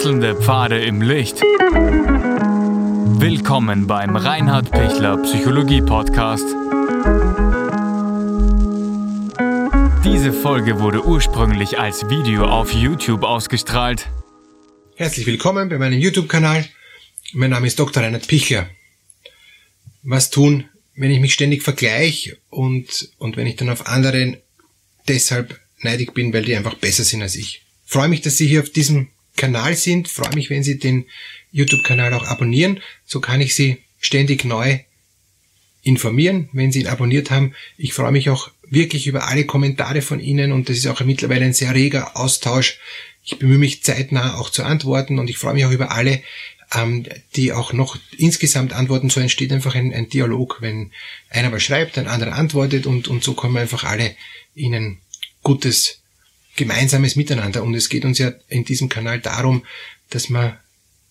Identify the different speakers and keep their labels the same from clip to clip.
Speaker 1: Wechselnde Pfade im Licht. Willkommen beim Reinhard Pichler Psychologie Podcast. Diese Folge wurde ursprünglich als Video auf YouTube ausgestrahlt.
Speaker 2: Herzlich willkommen bei meinem YouTube-Kanal. Mein Name ist Dr. Reinhard Pichler. Was tun, wenn ich mich ständig vergleiche und, und wenn ich dann auf anderen deshalb neidig bin, weil die einfach besser sind als ich. Freue mich, dass Sie hier auf diesem Kanal sind. Freue mich, wenn Sie den YouTube-Kanal auch abonnieren. So kann ich Sie ständig neu informieren, wenn Sie ihn abonniert haben. Ich freue mich auch wirklich über alle Kommentare von Ihnen und das ist auch mittlerweile ein sehr reger Austausch. Ich bemühe mich zeitnah auch zu antworten und ich freue mich auch über alle, ähm, die auch noch insgesamt antworten. So entsteht einfach ein, ein Dialog, wenn einer was schreibt, ein anderer antwortet und, und so kommen einfach alle Ihnen gutes gemeinsames Miteinander. Und es geht uns ja in diesem Kanal darum, dass wir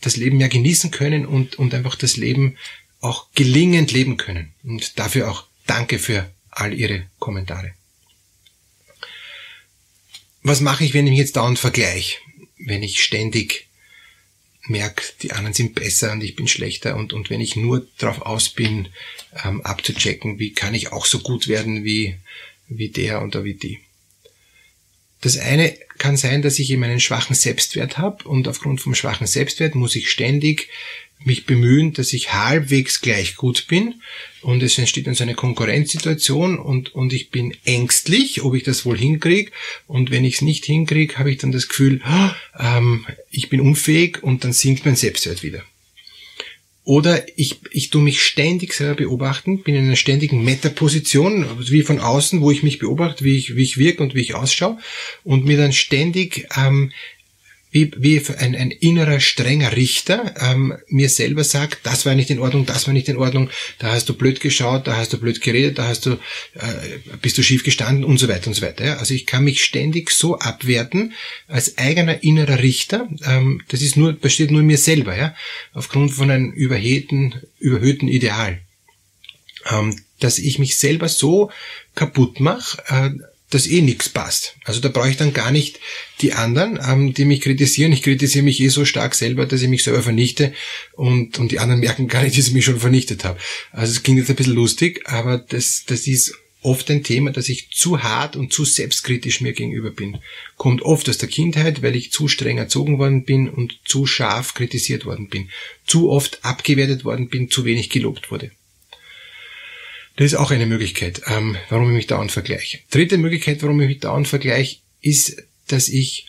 Speaker 2: das Leben ja genießen können und, und einfach das Leben auch gelingend leben können. Und dafür auch danke für all Ihre Kommentare. Was mache ich, wenn ich jetzt dauernd vergleiche? Wenn ich ständig merke, die anderen sind besser und ich bin schlechter und, und wenn ich nur darauf aus bin, ähm, abzuchecken, wie kann ich auch so gut werden wie, wie der oder wie die. Das eine kann sein, dass ich eben einen schwachen Selbstwert habe und aufgrund vom schwachen Selbstwert muss ich ständig mich bemühen, dass ich halbwegs gleich gut bin und es entsteht dann so eine Konkurrenzsituation und, und ich bin ängstlich, ob ich das wohl hinkriege und wenn ich es nicht hinkriege, habe ich dann das Gefühl, oh, ähm, ich bin unfähig und dann sinkt mein Selbstwert wieder. Oder ich, ich tu mich ständig selber beobachten, bin in einer ständigen Metaposition, wie von außen, wo ich mich beobachte, wie ich, wie ich wirke und wie ich ausschaue und mir dann ständig ähm, wie, wie ein, ein innerer strenger Richter ähm, mir selber sagt, das war nicht in Ordnung, das war nicht in Ordnung, da hast du blöd geschaut, da hast du blöd geredet, da hast du, äh, bist du schief gestanden und so weiter und so weiter. Ja? Also ich kann mich ständig so abwerten als eigener innerer Richter. Ähm, das ist nur, besteht nur in mir selber, ja, aufgrund von einem überhöhten, überhöhten Ideal. Ähm, dass ich mich selber so kaputt mache, äh, dass eh nichts passt. Also da brauche ich dann gar nicht die anderen, ähm, die mich kritisieren. Ich kritisiere mich eh so stark selber, dass ich mich selber vernichte und, und die anderen merken gar nicht, dass ich mich schon vernichtet habe. Also es klingt jetzt ein bisschen lustig, aber das, das ist oft ein Thema, dass ich zu hart und zu selbstkritisch mir gegenüber bin. Kommt oft aus der Kindheit, weil ich zu streng erzogen worden bin und zu scharf kritisiert worden bin. Zu oft abgewertet worden bin, zu wenig gelobt wurde. Das ist auch eine Möglichkeit, ähm, warum ich mich dauernd vergleiche. Dritte Möglichkeit, warum ich mich dauernd vergleiche, ist, dass ich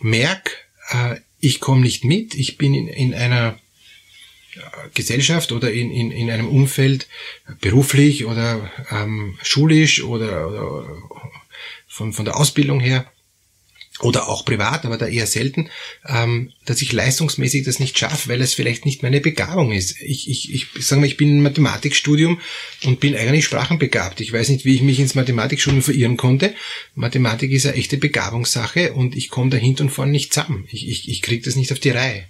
Speaker 2: merke, äh, ich komme nicht mit, ich bin in, in einer äh, Gesellschaft oder in, in, in einem Umfeld, beruflich oder ähm, schulisch oder, oder von, von der Ausbildung her, oder auch privat, aber da eher selten, ähm, dass ich leistungsmäßig das nicht schaffe, weil es vielleicht nicht meine Begabung ist. Ich, ich, ich sage mal, ich bin im Mathematikstudium und bin eigentlich sprachenbegabt. Ich weiß nicht, wie ich mich ins Mathematikstudium verirren konnte. Mathematik ist eine echte Begabungssache und ich komme da hinten und vorne nicht zusammen. Ich, ich, ich kriege das nicht auf die Reihe.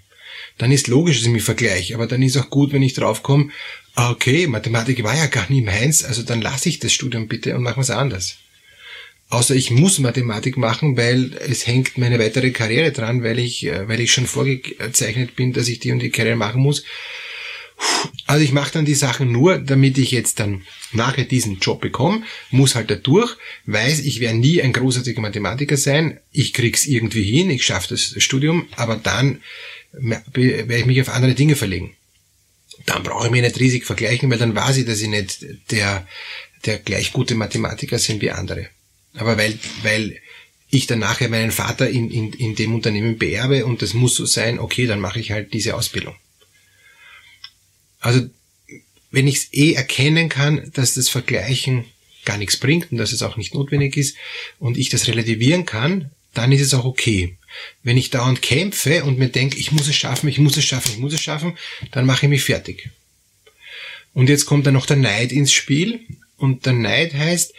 Speaker 2: Dann ist logisch, dass ich mich vergleiche, aber dann ist auch gut, wenn ich draufkomme, okay, Mathematik war ja gar nie meins, also dann lasse ich das Studium bitte und mache was anders. Außer ich muss Mathematik machen, weil es hängt meine weitere Karriere dran, weil ich, äh, weil ich schon vorgezeichnet bin, dass ich die und die Karriere machen muss. Also ich mache dann die Sachen nur, damit ich jetzt dann nachher diesen Job bekomme, muss halt da durch, weiß, ich werde nie ein großartiger Mathematiker sein, ich krieg's irgendwie hin, ich schaffe das Studium, aber dann werde ich mich auf andere Dinge verlegen. Dann brauche ich mich nicht riesig vergleichen, weil dann weiß ich, dass ich nicht der, der gleich gute Mathematiker sind wie andere. Aber weil, weil ich dann nachher meinen Vater in, in, in dem Unternehmen beerbe und das muss so sein, okay, dann mache ich halt diese Ausbildung. Also wenn ich es eh erkennen kann, dass das Vergleichen gar nichts bringt und dass es auch nicht notwendig ist und ich das relativieren kann, dann ist es auch okay. Wenn ich dauernd kämpfe und mir denke, ich muss es schaffen, ich muss es schaffen, ich muss es schaffen, dann mache ich mich fertig. Und jetzt kommt dann noch der Neid ins Spiel und der Neid heißt,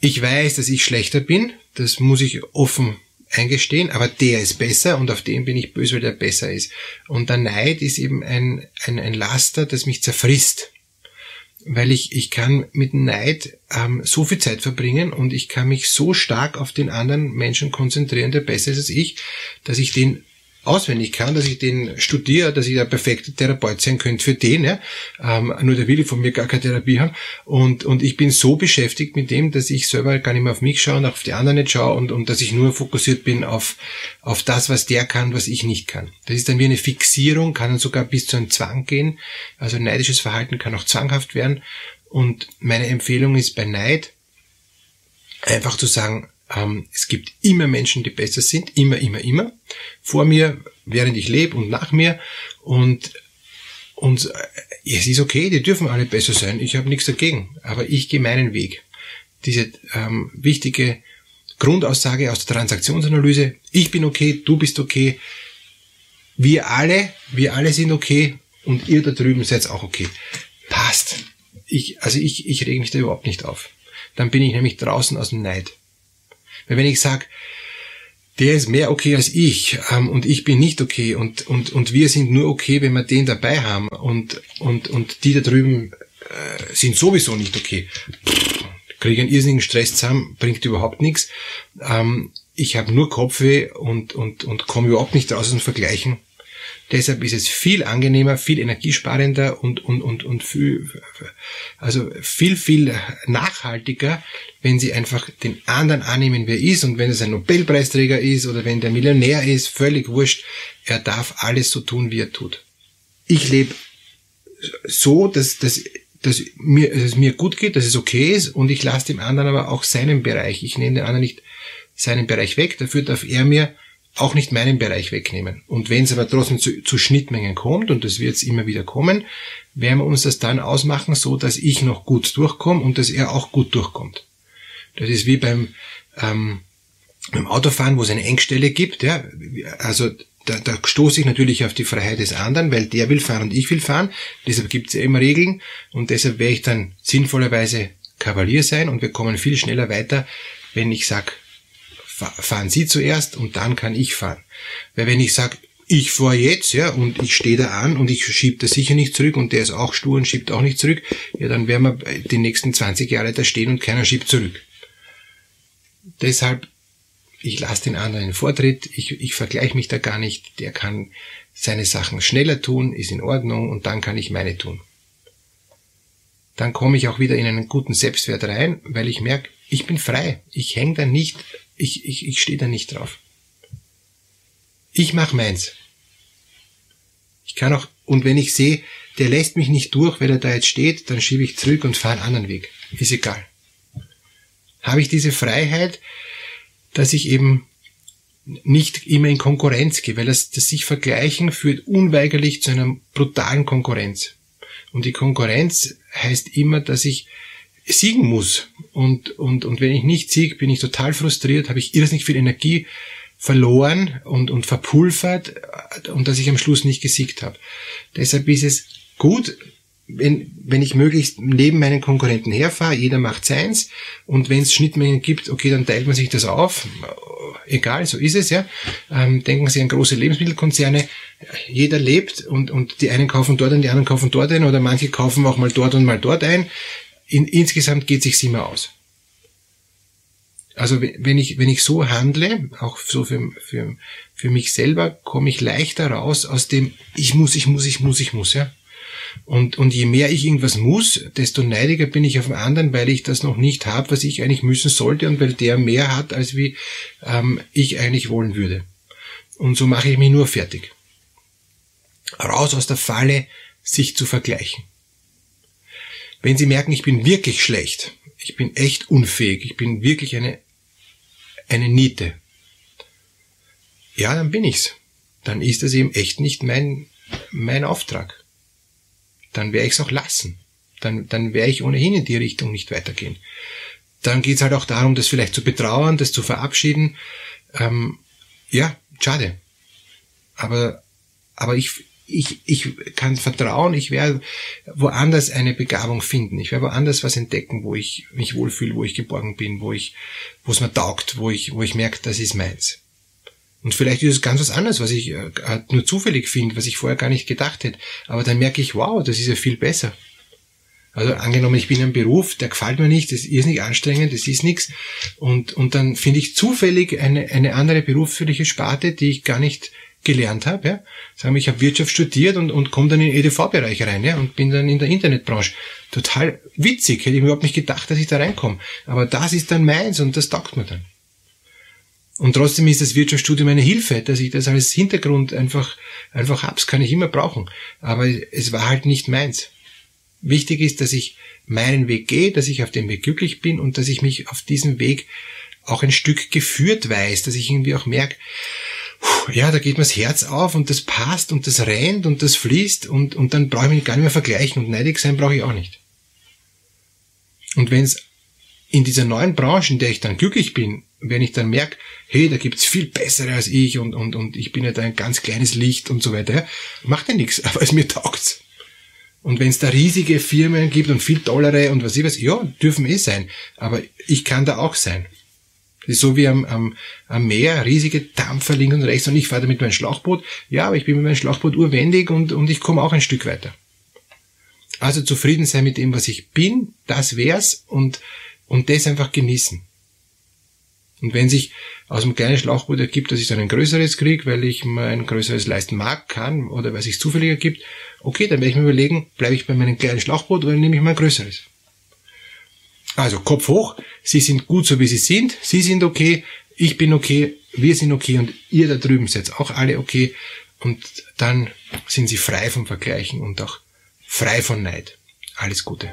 Speaker 2: ich weiß, dass ich schlechter bin, das muss ich offen eingestehen, aber der ist besser und auf den bin ich böse, weil der besser ist. Und der Neid ist eben ein, ein, ein Laster, das mich zerfrisst. Weil ich, ich kann mit Neid ähm, so viel Zeit verbringen und ich kann mich so stark auf den anderen Menschen konzentrieren, der besser ist als ich, dass ich den auswendig kann, dass ich den studiere, dass ich der perfekte Therapeut sein könnte für den, ja. Ähm, nur der will von mir gar keine Therapie haben. Und, und ich bin so beschäftigt mit dem, dass ich selber gar nicht mehr auf mich schaue und auf die anderen nicht schaue und, und dass ich nur fokussiert bin auf, auf das, was der kann, was ich nicht kann. Das ist dann wie eine Fixierung, kann dann sogar bis zu einem Zwang gehen. Also neidisches Verhalten kann auch zwanghaft werden. Und meine Empfehlung ist bei Neid, einfach zu sagen, es gibt immer Menschen, die besser sind, immer, immer, immer. Vor mir, während ich lebe und nach mir. Und, und äh, es ist okay, die dürfen alle besser sein. Ich habe nichts dagegen. Aber ich gehe meinen Weg. Diese ähm, wichtige Grundaussage aus der Transaktionsanalyse, ich bin okay, du bist okay, wir alle, wir alle sind okay und ihr da drüben seid auch okay. Passt. Ich, also ich, ich reg mich da überhaupt nicht auf. Dann bin ich nämlich draußen aus dem Neid. Weil wenn ich sage, der ist mehr okay als ich ähm, und ich bin nicht okay und, und, und wir sind nur okay, wenn wir den dabei haben und, und, und die da drüben äh, sind sowieso nicht okay. Pff, kriege einen irrsinnigen Stress zusammen, bringt überhaupt nichts. Ähm, ich habe nur Kopfweh und, und, und komme überhaupt nicht raus aus dem Vergleichen. Deshalb ist es viel angenehmer, viel energiesparender und, und, und, und viel, also viel, viel nachhaltiger, wenn Sie einfach den anderen annehmen, wer ist. Und wenn es ein Nobelpreisträger ist oder wenn der Millionär ist, völlig wurscht. Er darf alles so tun, wie er tut. Ich lebe so, dass, dass, dass, mir, dass es mir gut geht, dass es okay ist und ich lasse dem anderen aber auch seinen Bereich. Ich nehme den anderen nicht seinen Bereich weg. Dafür darf er mir auch nicht meinen Bereich wegnehmen. Und wenn es aber trotzdem zu, zu Schnittmengen kommt, und das wird es immer wieder kommen, werden wir uns das dann ausmachen, so dass ich noch gut durchkomme und dass er auch gut durchkommt. Das ist wie beim, ähm, beim Autofahren, wo es eine Engstelle gibt. Ja, also da, da stoße ich natürlich auf die Freiheit des anderen, weil der will fahren und ich will fahren. Deshalb gibt es ja immer Regeln und deshalb werde ich dann sinnvollerweise Kavalier sein und wir kommen viel schneller weiter, wenn ich sag fahren Sie zuerst und dann kann ich fahren. Weil wenn ich sage, ich fahre jetzt, ja, und ich stehe da an und ich schiebe das sicher nicht zurück und der ist auch stur und schiebt auch nicht zurück, ja, dann werden wir die nächsten 20 Jahre da stehen und keiner schiebt zurück. Deshalb, ich lasse den anderen den Vortritt, ich, ich vergleiche mich da gar nicht, der kann seine Sachen schneller tun, ist in Ordnung und dann kann ich meine tun. Dann komme ich auch wieder in einen guten Selbstwert rein, weil ich merke, ich bin frei. Ich hänge da nicht ich, ich, ich stehe da nicht drauf. Ich mach meins. Ich kann auch, und wenn ich sehe, der lässt mich nicht durch, weil er da jetzt steht, dann schiebe ich zurück und fahre einen anderen Weg. Ist egal. Habe ich diese Freiheit, dass ich eben nicht immer in Konkurrenz gehe, weil das, das sich vergleichen führt unweigerlich zu einer brutalen Konkurrenz. Und die Konkurrenz heißt immer, dass ich siegen muss. Und, und, und wenn ich nicht siege, bin ich total frustriert, habe ich irrsinnig viel Energie verloren und, und verpulvert und dass ich am Schluss nicht gesiegt habe. Deshalb ist es gut, wenn, wenn ich möglichst neben meinen Konkurrenten herfahre, jeder macht seins und wenn es Schnittmengen gibt, okay, dann teilt man sich das auf. Egal, so ist es ja. Ähm, denken Sie an große Lebensmittelkonzerne. Jeder lebt und, und die einen kaufen dort und die anderen kaufen dort ein oder manche kaufen auch mal dort und mal dort ein in, insgesamt geht sich's immer aus. Also wenn ich, wenn ich so handle, auch so für, für, für mich selber, komme ich leichter raus aus dem ich muss, ich muss, ich muss, ich muss, ja. Und, und je mehr ich irgendwas muss, desto neidiger bin ich auf den anderen, weil ich das noch nicht habe, was ich eigentlich müssen sollte und weil der mehr hat, als wie ähm, ich eigentlich wollen würde. Und so mache ich mich nur fertig. Raus aus der Falle, sich zu vergleichen. Wenn Sie merken, ich bin wirklich schlecht, ich bin echt unfähig, ich bin wirklich eine, eine Niete, ja, dann bin ich's. Dann ist das eben echt nicht mein, mein Auftrag. Dann werde ich's auch lassen. Dann, dann werde ich ohnehin in die Richtung nicht weitergehen. Dann geht's halt auch darum, das vielleicht zu betrauern, das zu verabschieden. Ähm, ja, schade. Aber, aber ich, ich, ich kann vertrauen, ich werde woanders eine Begabung finden. Ich werde woanders was entdecken, wo ich mich wohlfühle, wo ich geborgen bin, wo ich, wo es mir taugt, wo ich, wo ich merke, das ist meins. Und vielleicht ist es ganz was anderes, was ich äh, nur zufällig finde, was ich vorher gar nicht gedacht hätte. Aber dann merke ich, wow, das ist ja viel besser. Also angenommen, ich bin in einem Beruf, der gefällt mir nicht, das ist nicht anstrengend, das ist nichts. Und, und dann finde ich zufällig eine, eine andere berufliche Sparte, die ich gar nicht gelernt habe. Ja? Sagen ich habe Wirtschaft studiert und, und komme dann in den EDV-Bereich rein ja? und bin dann in der Internetbranche. Total witzig, hätte ich überhaupt nicht gedacht, dass ich da reinkomme. Aber das ist dann meins und das taugt mir dann. Und trotzdem ist das Wirtschaftsstudium eine Hilfe, dass ich das als Hintergrund einfach, einfach hab's, kann ich immer brauchen. Aber es war halt nicht meins. Wichtig ist, dass ich meinen Weg gehe, dass ich auf dem Weg glücklich bin und dass ich mich auf diesem Weg auch ein Stück geführt weiß, dass ich irgendwie auch merke, ja, da geht mir das Herz auf und das passt und das rennt und das fließt und, und dann brauche ich mich gar nicht mehr vergleichen und neidig sein brauche ich auch nicht. Und wenn es in dieser neuen Branche, in der ich dann glücklich bin, wenn ich dann merke, hey, da gibt's viel bessere als ich und, und, und ich bin ja da ein ganz kleines Licht und so weiter, macht ja nichts, aber es mir taugt's. Und wenn es da riesige Firmen gibt und viel tollere und was ich weiß, ja, dürfen eh sein, aber ich kann da auch sein. So wie am, am, am Meer, riesige Dampfer links und rechts und ich fahre da mit meinem Schlauchboot. Ja, aber ich bin mit meinem Schlauchboot urwendig und, und ich komme auch ein Stück weiter. Also zufrieden sein mit dem, was ich bin, das wär's und, und das einfach genießen. Und wenn sich aus dem kleinen Schlauchboot ergibt, dass ich dann ein größeres kriege, weil ich mir ein größeres leisten mag, kann oder weil es sich zufällig ergibt, okay, dann werde ich mir überlegen, bleibe ich bei meinem kleinen Schlauchboot oder nehme ich mal ein größeres. Also Kopf hoch, Sie sind gut so wie Sie sind, Sie sind okay, ich bin okay, wir sind okay. Und ihr da drüben seid auch alle okay. Und dann sind Sie frei vom Vergleichen und auch frei von Neid. Alles Gute.